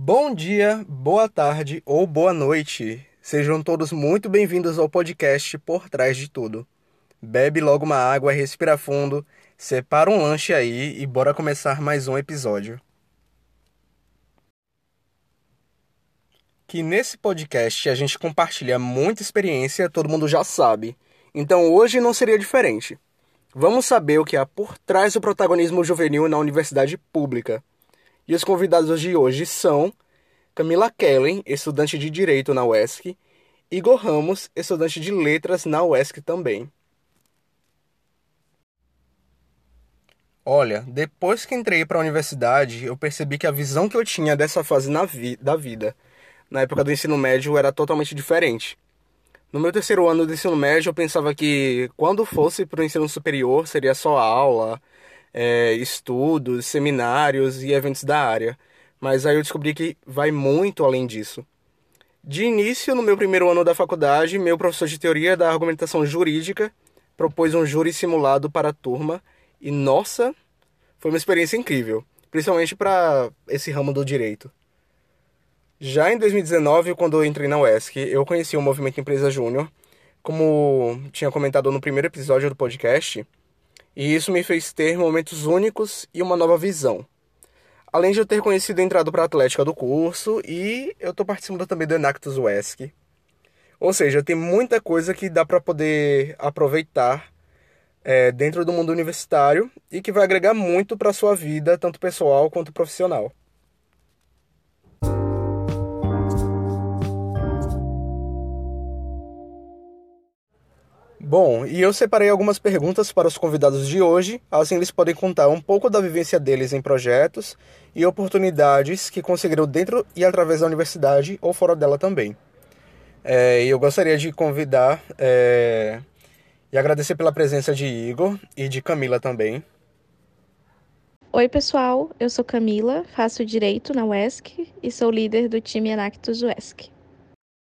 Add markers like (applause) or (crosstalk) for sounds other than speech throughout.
Bom dia, boa tarde ou boa noite. Sejam todos muito bem-vindos ao podcast Por Trás de Tudo. Bebe logo uma água, respira fundo, separa um lanche aí e bora começar mais um episódio. Que nesse podcast a gente compartilha muita experiência, todo mundo já sabe. Então hoje não seria diferente. Vamos saber o que há por trás do protagonismo juvenil na universidade pública. E os convidados de hoje são Camila Kellen, estudante de Direito na UESC, Igor Ramos, estudante de Letras na UESC também. Olha, depois que entrei para a universidade, eu percebi que a visão que eu tinha dessa fase na vi da vida, na época do ensino médio, era totalmente diferente. No meu terceiro ano do ensino médio, eu pensava que quando fosse para o ensino superior seria só aula, é, estudos, seminários e eventos da área. Mas aí eu descobri que vai muito além disso. De início, no meu primeiro ano da faculdade, meu professor de teoria da argumentação jurídica propôs um júri simulado para a turma e, nossa, foi uma experiência incrível, principalmente para esse ramo do direito. Já em 2019, quando eu entrei na UESC, eu conheci o Movimento Empresa Júnior, como tinha comentado no primeiro episódio do podcast, e isso me fez ter momentos únicos e uma nova visão. Além de eu ter conhecido e entrado para a Atlética do curso, e eu estou participando também do Enactus UESC. Ou seja, tem muita coisa que dá para poder aproveitar é, dentro do mundo universitário e que vai agregar muito para a sua vida, tanto pessoal quanto profissional. Bom, e eu separei algumas perguntas para os convidados de hoje, assim eles podem contar um pouco da vivência deles em projetos e oportunidades que conseguiram dentro e através da universidade ou fora dela também. É, eu gostaria de convidar é, e agradecer pela presença de Igor e de Camila também. Oi, pessoal, eu sou Camila, faço Direito na UESC e sou líder do time Enactus UESC.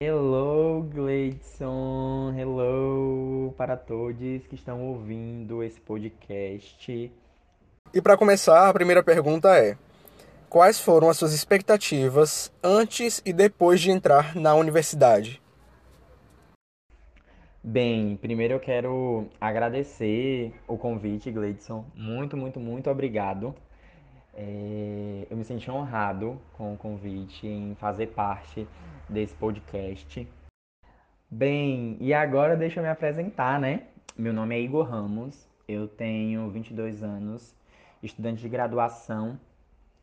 Hello, Gleidson. Hello para todos que estão ouvindo esse podcast. E para começar, a primeira pergunta é: Quais foram as suas expectativas antes e depois de entrar na universidade? Bem, primeiro eu quero agradecer o convite, Gleidson. Muito, muito, muito obrigado. É, eu me senti honrado com o convite em fazer parte desse podcast. Bem, e agora deixa eu me apresentar, né? Meu nome é Igor Ramos, eu tenho 22 anos, estudante de graduação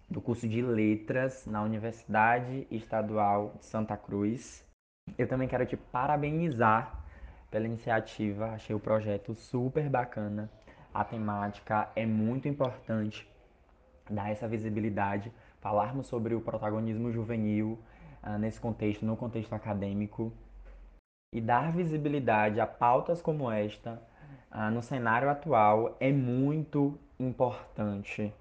do curso de Letras na Universidade Estadual de Santa Cruz. Eu também quero te parabenizar pela iniciativa, achei o projeto super bacana. A temática é muito importante, dar essa visibilidade, falarmos sobre o protagonismo juvenil, uh, nesse contexto, no contexto acadêmico, e dar visibilidade a pautas como esta uh, no cenário atual é muito importante.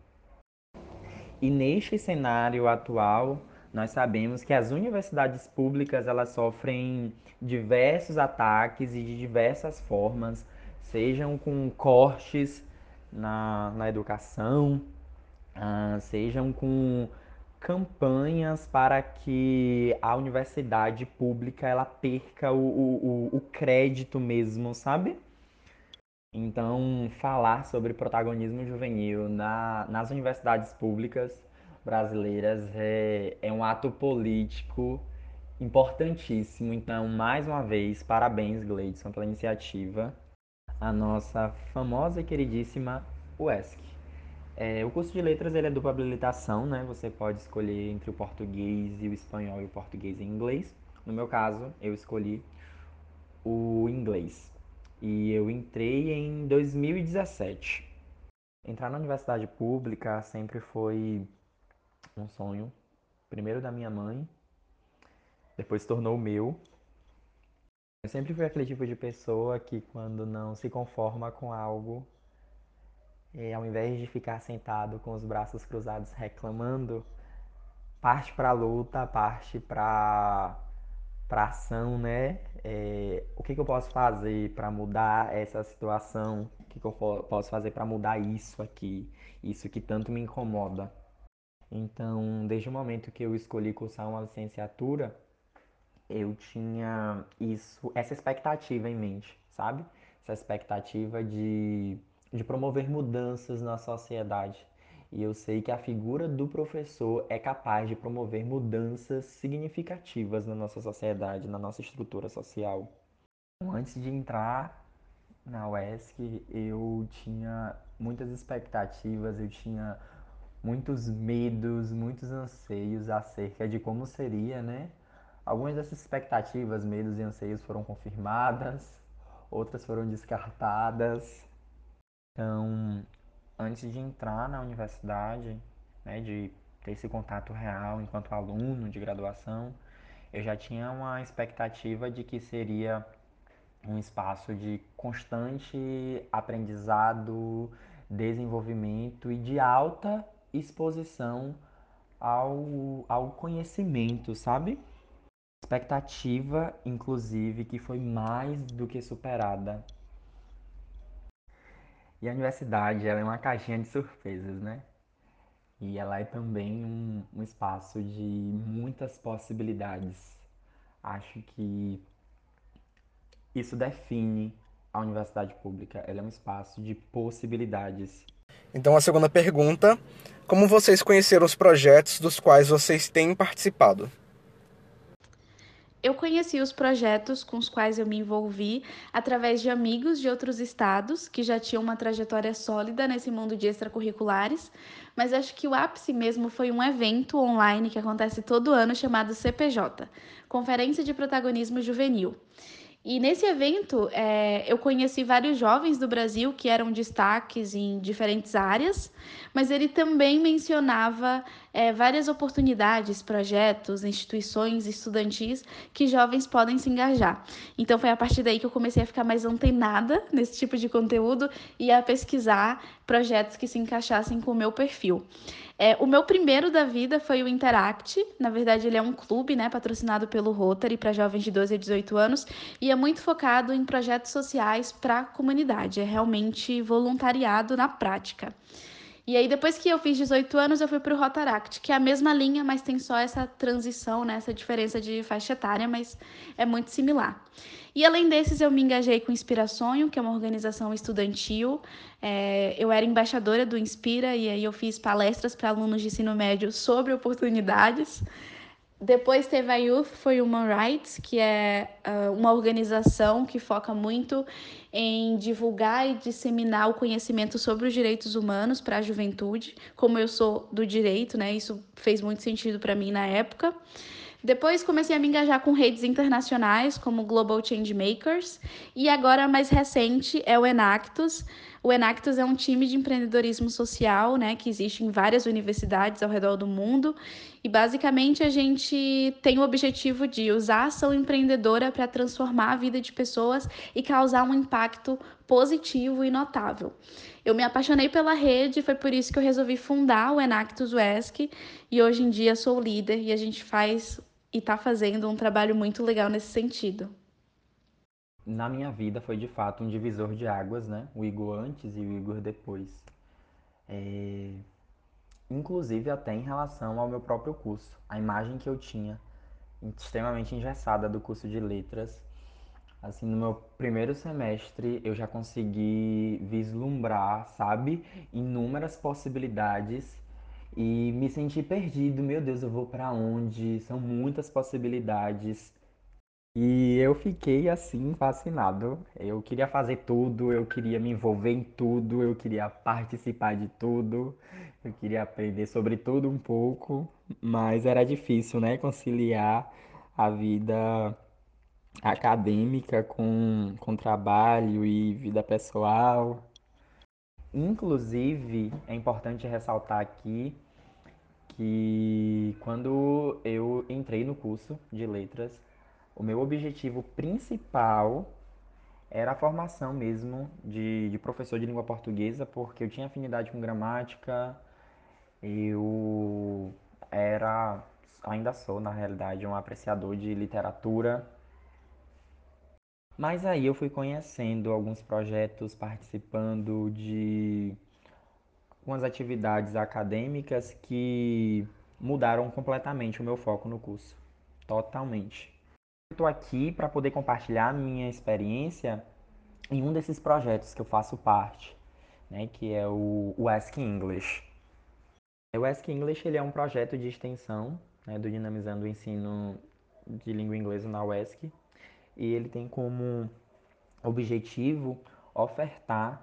E neste cenário atual, nós sabemos que as universidades públicas elas sofrem diversos ataques e de diversas formas, sejam com cortes na, na educação, uh, sejam com campanhas para que a universidade pública ela perca o, o, o crédito mesmo, sabe? Então, falar sobre protagonismo juvenil na, nas universidades públicas brasileiras é, é um ato político importantíssimo. Então, mais uma vez, parabéns, Gleidson, pela iniciativa. A nossa famosa e queridíssima UESC. É, o curso de letras ele é dupla habilitação, né? Você pode escolher entre o português e o espanhol e o português e inglês. No meu caso, eu escolhi o inglês. E eu entrei em 2017. Entrar na universidade pública sempre foi um sonho. Primeiro da minha mãe, depois se tornou meu. Eu sempre fui aquele tipo de pessoa que quando não se conforma com algo, e, ao invés de ficar sentado com os braços cruzados reclamando, parte para a luta, parte para para ação, né? É, o que, que, eu posso fazer para mudar essa situação? O que, que eu posso fazer para mudar isso aqui? Isso que tanto me incomoda. Então, desde o momento que eu escolhi cursar uma licenciatura, eu tinha isso, essa expectativa em mente, sabe? Essa expectativa de, de promover mudanças na sociedade. E eu sei que a figura do professor é capaz de promover mudanças significativas na nossa sociedade, na nossa estrutura social. Antes de entrar na UESC, eu tinha muitas expectativas, eu tinha muitos medos, muitos anseios acerca de como seria, né? Algumas dessas expectativas, medos e anseios foram confirmadas, outras foram descartadas. Então, antes de entrar na universidade, né, de ter esse contato real enquanto aluno de graduação, eu já tinha uma expectativa de que seria um espaço de constante aprendizado, desenvolvimento e de alta exposição ao, ao conhecimento, sabe? Expectativa, inclusive, que foi mais do que superada. E a universidade ela é uma caixinha de surpresas, né? E ela é também um, um espaço de muitas possibilidades. Acho que isso define a universidade pública. Ela é um espaço de possibilidades. Então, a segunda pergunta: como vocês conheceram os projetos dos quais vocês têm participado? Eu conheci os projetos com os quais eu me envolvi através de amigos de outros estados que já tinham uma trajetória sólida nesse mundo de extracurriculares, mas acho que o ápice mesmo foi um evento online que acontece todo ano chamado CPJ Conferência de Protagonismo Juvenil. E nesse evento, é, eu conheci vários jovens do Brasil que eram destaques em diferentes áreas, mas ele também mencionava é, várias oportunidades, projetos, instituições estudantis que jovens podem se engajar. Então foi a partir daí que eu comecei a ficar mais antenada (laughs) nesse tipo de conteúdo e a pesquisar projetos que se encaixassem com o meu perfil. É, o meu primeiro da vida foi o Interact. Na verdade, ele é um clube, né, patrocinado pelo Rotary para jovens de 12 a 18 anos e é muito focado em projetos sociais para a comunidade. É realmente voluntariado na prática. E aí, depois que eu fiz 18 anos, eu fui para o Rotaract, que é a mesma linha, mas tem só essa transição, né, essa diferença de faixa etária, mas é muito similar. E além desses, eu me engajei com Inspirações, que é uma organização estudantil. É, eu era embaixadora do Inspira e aí eu fiz palestras para alunos de ensino médio sobre oportunidades. Depois teve a Youth for Human Rights, que é uh, uma organização que foca muito em divulgar e disseminar o conhecimento sobre os direitos humanos para a juventude. Como eu sou do direito, né, isso fez muito sentido para mim na época. Depois comecei a me engajar com redes internacionais como Global Change Makers e agora mais recente é o Enactus, o Enactus é um time de empreendedorismo social, né, que existe em várias universidades ao redor do mundo. E basicamente a gente tem o objetivo de usar a ação empreendedora para transformar a vida de pessoas e causar um impacto positivo e notável. Eu me apaixonei pela rede, foi por isso que eu resolvi fundar o Enactus UESC e hoje em dia sou líder e a gente faz e está fazendo um trabalho muito legal nesse sentido na minha vida foi de fato um divisor de águas, né? O Igor antes e o Igor depois. É... Inclusive até em relação ao meu próprio curso. A imagem que eu tinha, extremamente engessada do curso de letras. Assim, no meu primeiro semestre eu já consegui vislumbrar, sabe, inúmeras possibilidades e me senti perdido. Meu Deus, eu vou para onde? São muitas possibilidades. E eu fiquei assim fascinado. Eu queria fazer tudo, eu queria me envolver em tudo, eu queria participar de tudo, eu queria aprender sobre tudo um pouco, mas era difícil, né, conciliar a vida acadêmica com, com trabalho e vida pessoal. Inclusive, é importante ressaltar aqui que quando eu entrei no curso de letras, o meu objetivo principal era a formação mesmo de, de, professor de língua portuguesa, porque eu tinha afinidade com gramática, eu era, ainda sou na realidade, um apreciador de literatura. Mas aí eu fui conhecendo alguns projetos, participando de umas atividades acadêmicas que mudaram completamente o meu foco no curso. Totalmente. Estou aqui para poder compartilhar minha experiência em um desses projetos que eu faço parte, né, que é o, o Ask English. O Ask English ele é um projeto de extensão né, do Dinamizando o Ensino de Língua Inglesa na UESC e ele tem como objetivo ofertar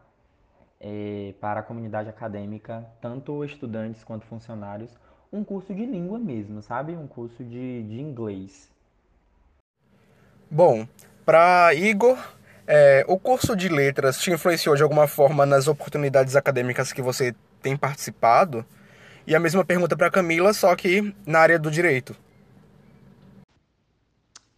é, para a comunidade acadêmica, tanto estudantes quanto funcionários, um curso de língua mesmo, sabe? Um curso de, de inglês. Bom, para Igor, é, o curso de letras te influenciou de alguma forma nas oportunidades acadêmicas que você tem participado? E a mesma pergunta para Camila, só que na área do direito.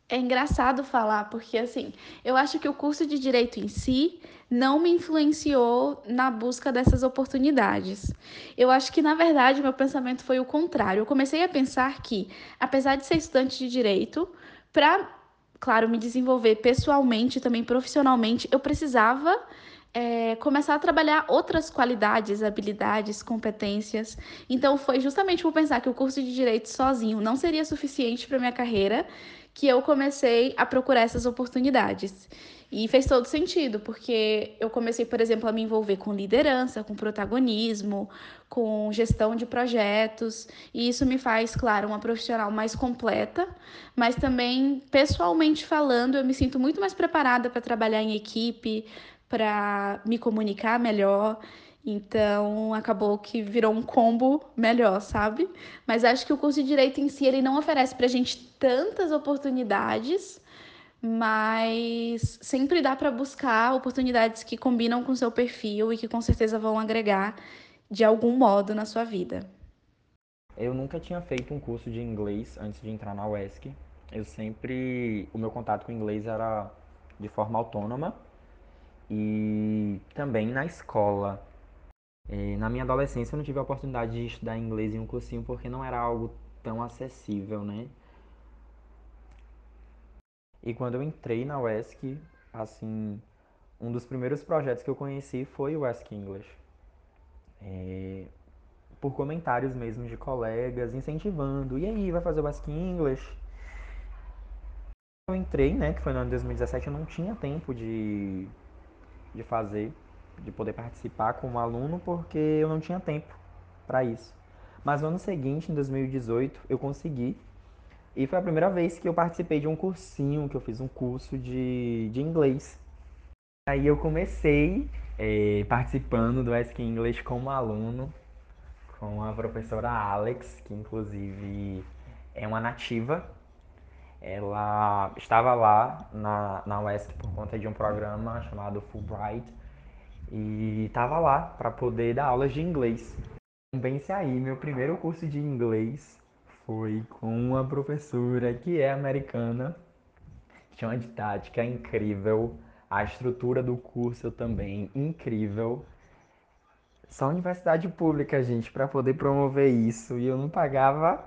É engraçado falar, porque assim, eu acho que o curso de direito em si não me influenciou na busca dessas oportunidades. Eu acho que, na verdade, meu pensamento foi o contrário. Eu comecei a pensar que, apesar de ser estudante de direito, para, claro, me desenvolver pessoalmente e também profissionalmente, eu precisava é, começar a trabalhar outras qualidades, habilidades, competências. Então, foi justamente por pensar que o curso de direito sozinho não seria suficiente para minha carreira que eu comecei a procurar essas oportunidades. E fez todo sentido, porque eu comecei, por exemplo, a me envolver com liderança, com protagonismo, com gestão de projetos, e isso me faz, claro, uma profissional mais completa, mas também, pessoalmente falando, eu me sinto muito mais preparada para trabalhar em equipe, para me comunicar melhor. Então, acabou que virou um combo melhor, sabe? Mas acho que o curso de direito em si ele não oferece pra gente tantas oportunidades, mas sempre dá para buscar oportunidades que combinam com seu perfil e que com certeza vão agregar de algum modo na sua vida. Eu nunca tinha feito um curso de inglês antes de entrar na UESC. Eu sempre. O meu contato com inglês era de forma autônoma e também na escola. E na minha adolescência eu não tive a oportunidade de estudar inglês em um cursinho porque não era algo tão acessível, né? E quando eu entrei na UESC, assim, um dos primeiros projetos que eu conheci foi o UESC English. É, por comentários mesmo de colegas, incentivando. E aí, vai fazer o UESC English? Eu entrei, né, que foi no ano de 2017, eu não tinha tempo de, de fazer, de poder participar como aluno, porque eu não tinha tempo para isso. Mas no ano seguinte, em 2018, eu consegui e foi a primeira vez que eu participei de um cursinho, que eu fiz um curso de, de inglês. Aí eu comecei é, participando do Ask English como aluno, com a professora Alex, que inclusive é uma nativa. Ela estava lá na, na UESC por conta de um programa chamado Fulbright e estava lá para poder dar aulas de inglês. Pense aí, meu primeiro curso de inglês foi com uma professora que é americana, tinha uma didática incrível, a estrutura do curso também incrível. Só universidade pública, gente, para poder promover isso e eu não pagava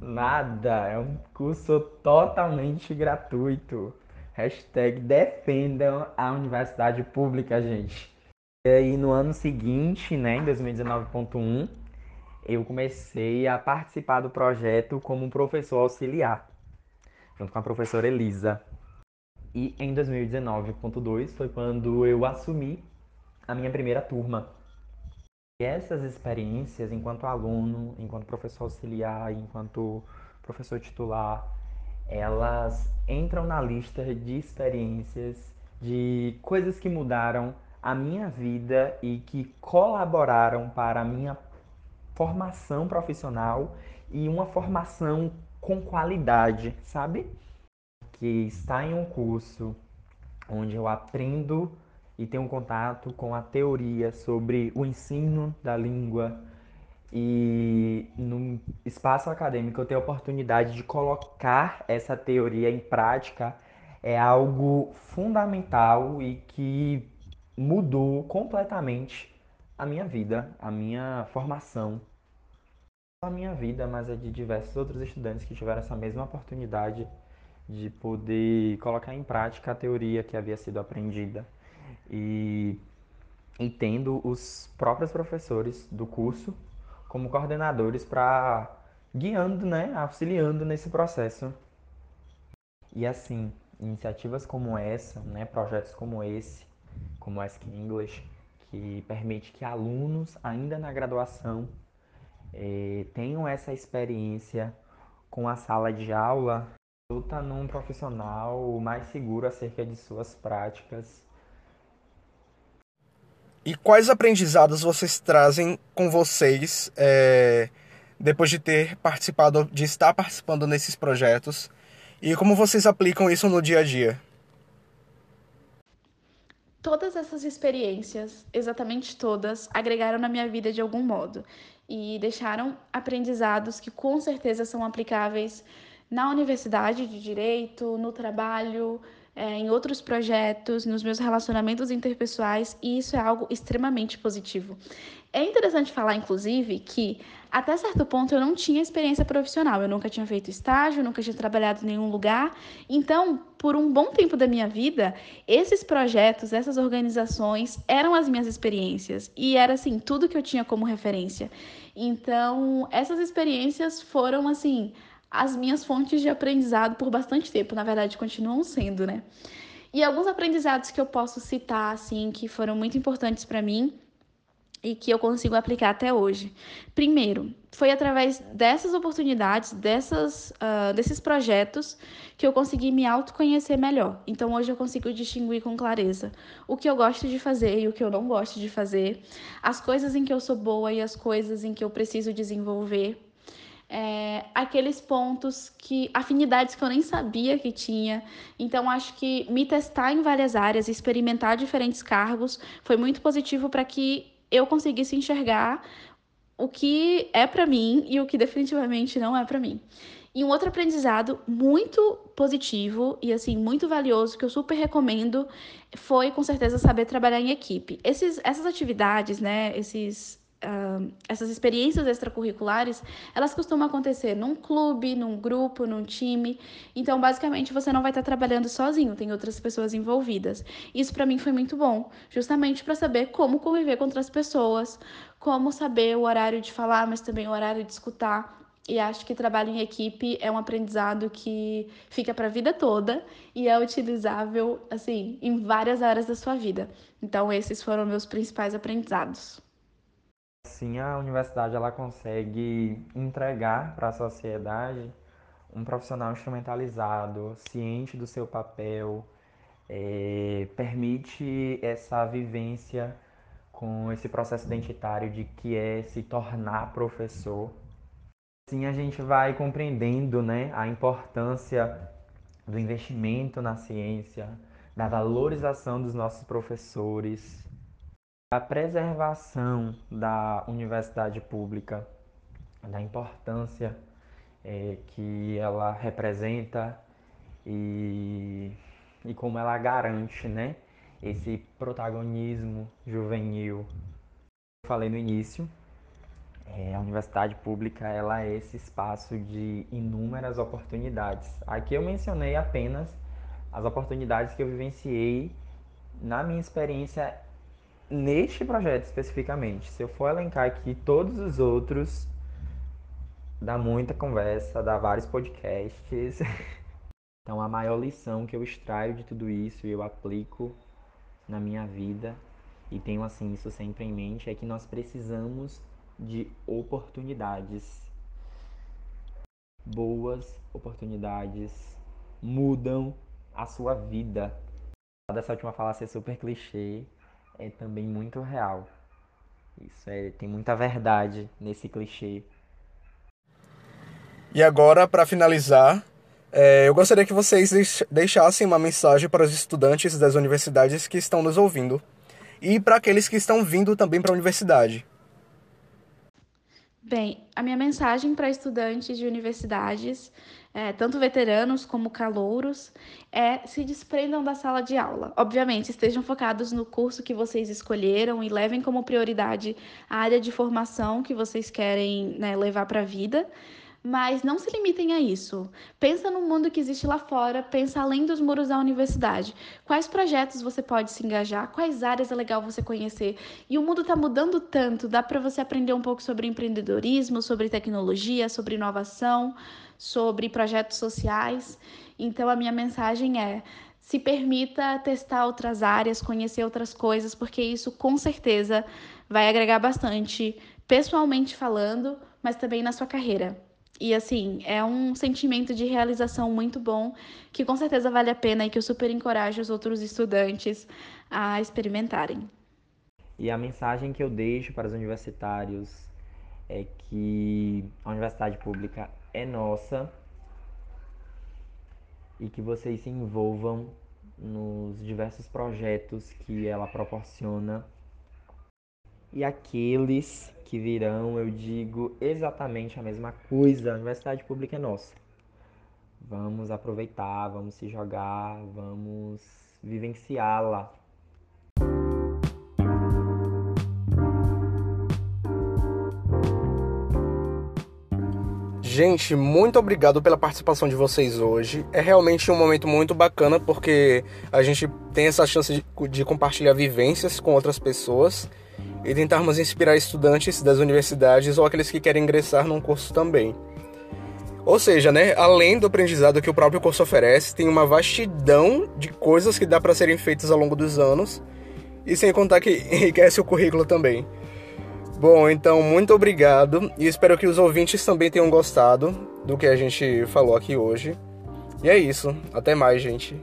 nada. É um curso totalmente gratuito. Hashtag defendam a universidade pública, gente. E aí no ano seguinte, né, em 2019.1, eu comecei a participar do projeto como professor auxiliar, junto com a professora Elisa. E em 2019.2 foi quando eu assumi a minha primeira turma. E essas experiências enquanto aluno, enquanto professor auxiliar, enquanto professor titular, elas entram na lista de experiências, de coisas que mudaram a minha vida e que colaboraram para a minha formação profissional e uma formação com qualidade, sabe? Que está em um curso onde eu aprendo e tenho contato com a teoria sobre o ensino da língua e no espaço acadêmico eu tenho a oportunidade de colocar essa teoria em prática é algo fundamental e que mudou completamente a minha vida, a minha formação, a minha vida, mas a de diversos outros estudantes que tiveram essa mesma oportunidade de poder colocar em prática a teoria que havia sido aprendida. E e tendo os próprios professores do curso como coordenadores para guiando, né, auxiliando nesse processo. E assim, iniciativas como essa, né, projetos como esse, como Ask English, que permite que alunos ainda na graduação eh, tenham essa experiência com a sala de aula, luta num profissional mais seguro acerca de suas práticas. E quais aprendizados vocês trazem com vocês é, depois de ter participado, de estar participando nesses projetos? E como vocês aplicam isso no dia a dia? Todas essas experiências, exatamente todas, agregaram na minha vida de algum modo. E deixaram aprendizados que com certeza são aplicáveis na universidade de direito, no trabalho, é, em outros projetos, nos meus relacionamentos interpessoais, e isso é algo extremamente positivo. É interessante falar, inclusive, que até certo ponto eu não tinha experiência profissional, eu nunca tinha feito estágio, nunca tinha trabalhado em nenhum lugar. Então, por um bom tempo da minha vida, esses projetos, essas organizações eram as minhas experiências e era assim, tudo que eu tinha como referência. Então, essas experiências foram assim, as minhas fontes de aprendizado por bastante tempo, na verdade, continuam sendo, né? E alguns aprendizados que eu posso citar assim que foram muito importantes para mim e que eu consigo aplicar até hoje. Primeiro, foi através dessas oportunidades, dessas, uh, desses projetos, que eu consegui me autoconhecer melhor. Então, hoje eu consigo distinguir com clareza o que eu gosto de fazer e o que eu não gosto de fazer, as coisas em que eu sou boa e as coisas em que eu preciso desenvolver. É, aqueles pontos que afinidades que eu nem sabia que tinha. Então acho que me testar em várias áreas, experimentar diferentes cargos foi muito positivo para que eu conseguisse enxergar o que é para mim e o que definitivamente não é para mim. E um outro aprendizado muito positivo e assim muito valioso que eu super recomendo foi com certeza saber trabalhar em equipe. Esses, essas atividades, né, esses Uh, essas experiências extracurriculares, elas costumam acontecer num clube, num grupo, num time. Então, basicamente, você não vai estar trabalhando sozinho, tem outras pessoas envolvidas. Isso para mim foi muito bom, justamente para saber como conviver com outras pessoas, como saber o horário de falar, mas também o horário de escutar. E acho que trabalho em equipe é um aprendizado que fica para a vida toda e é utilizável assim em várias áreas da sua vida. Então, esses foram meus principais aprendizados. Assim, a universidade ela consegue entregar para a sociedade um profissional instrumentalizado, ciente do seu papel, é, permite essa vivência com esse processo identitário de que é se tornar professor. Assim a gente vai compreendendo né, a importância do investimento na ciência, da valorização dos nossos professores, a preservação da universidade pública, da importância é, que ela representa e, e como ela garante né, esse protagonismo juvenil. Eu falei no início, é, a universidade pública ela é esse espaço de inúmeras oportunidades. Aqui eu mencionei apenas as oportunidades que eu vivenciei na minha experiência neste projeto especificamente, se eu for elencar aqui todos os outros, dá muita conversa, dá vários podcasts. (laughs) Então, a maior lição que eu extraio de tudo isso e eu aplico na minha vida e tenho assim isso sempre em mente é que nós precisamos de oportunidades. Boas oportunidades mudam a sua vida. Dessa última fala ser super clichê, é também muito real. Isso é, tem muita verdade nesse clichê. E agora, para finalizar, é, eu gostaria que vocês deixassem uma mensagem para os estudantes das universidades que estão nos ouvindo e para aqueles que estão vindo também para a universidade. Bem, a minha mensagem para estudantes de universidades é, tanto veteranos como calouros, é se desprendam da sala de aula. Obviamente, estejam focados no curso que vocês escolheram e levem como prioridade a área de formação que vocês querem né, levar para a vida. Mas não se limitem a isso. Pensa no mundo que existe lá fora, pensa além dos muros da universidade. Quais projetos você pode se engajar? Quais áreas é legal você conhecer? E o mundo está mudando tanto, dá para você aprender um pouco sobre empreendedorismo, sobre tecnologia, sobre inovação, sobre projetos sociais. Então a minha mensagem é: se permita testar outras áreas, conhecer outras coisas, porque isso com certeza vai agregar bastante, pessoalmente falando, mas também na sua carreira. E assim, é um sentimento de realização muito bom, que com certeza vale a pena e que eu super encorajo os outros estudantes a experimentarem. E a mensagem que eu deixo para os universitários é que a universidade pública é nossa e que vocês se envolvam nos diversos projetos que ela proporciona. E aqueles que virão, eu digo exatamente a mesma coisa. A universidade pública é nossa. Vamos aproveitar, vamos se jogar, vamos vivenciá-la. Gente, muito obrigado pela participação de vocês hoje. É realmente um momento muito bacana porque a gente tem essa chance de, de compartilhar vivências com outras pessoas e tentarmos inspirar estudantes das universidades ou aqueles que querem ingressar num curso também. Ou seja, né, além do aprendizado que o próprio curso oferece, tem uma vastidão de coisas que dá para serem feitas ao longo dos anos, e sem contar que (laughs) enriquece o currículo também. Bom, então muito obrigado e espero que os ouvintes também tenham gostado do que a gente falou aqui hoje. E é isso, até mais, gente.